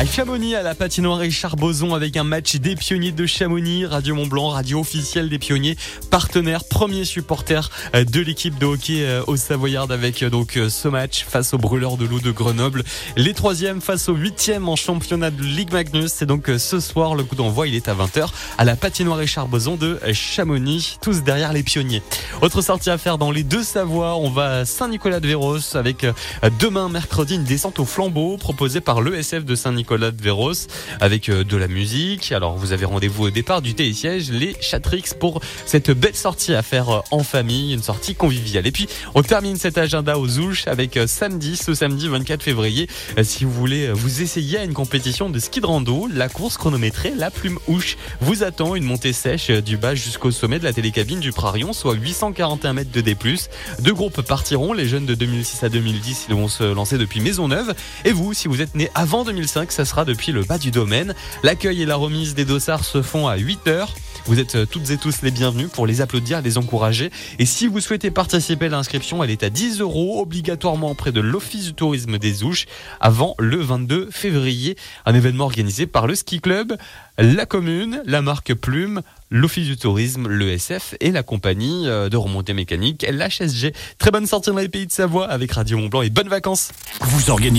À Chamonix, à la patinoire Richard Boson, avec un match des pionniers de Chamonix, Radio Mont Blanc, radio officielle des pionniers, partenaire, premier supporter euh, de l'équipe de hockey euh, au Savoyard avec euh, donc ce match face aux brûleurs de l'eau de Grenoble. Les troisièmes face aux huitièmes en championnat de Ligue Magnus. C'est donc ce soir, le coup d'envoi, il est à 20h à la patinoire Richard Boson de Chamonix, tous derrière les pionniers. Autre sortie à faire dans les deux Savoies, on va à Saint-Nicolas-de-Véros avec demain mercredi une descente au flambeau proposée par l'ESF de Saint-Nicolas Nicolas Véros avec euh, de la musique. Alors vous avez rendez-vous au départ du thé siège, les Chatrix pour cette belle sortie à faire euh, en famille, une sortie conviviale. Et puis on termine cet agenda aux Ouches avec euh, samedi, ce samedi 24 février, si vous voulez vous essayer à une compétition de ski de rando, la course chronométrée, la plume Ouche vous attend une montée sèche du bas jusqu'au sommet de la télécabine du Prarion, soit 841 mètres de D+. Deux groupes partiront, les jeunes de 2006 à 2010, ils vont se lancer depuis Maisonneuve. Et vous, si vous êtes né avant 2005, sera depuis le bas du domaine. L'accueil et la remise des dossards se font à 8 heures. Vous êtes euh, toutes et tous les bienvenus pour les applaudir, les encourager. Et si vous souhaitez participer à l'inscription, elle est à 10 euros, obligatoirement auprès de l'Office du tourisme des Ouches, avant le 22 février. Un événement organisé par le Ski Club, la commune, la marque Plume, l'Office du tourisme, l'ESF et la compagnie euh, de remontée mécanique, l'HSG. Très bonne sortie dans les pays de Savoie avec Radio Mont Blanc et bonnes vacances. Vous organisez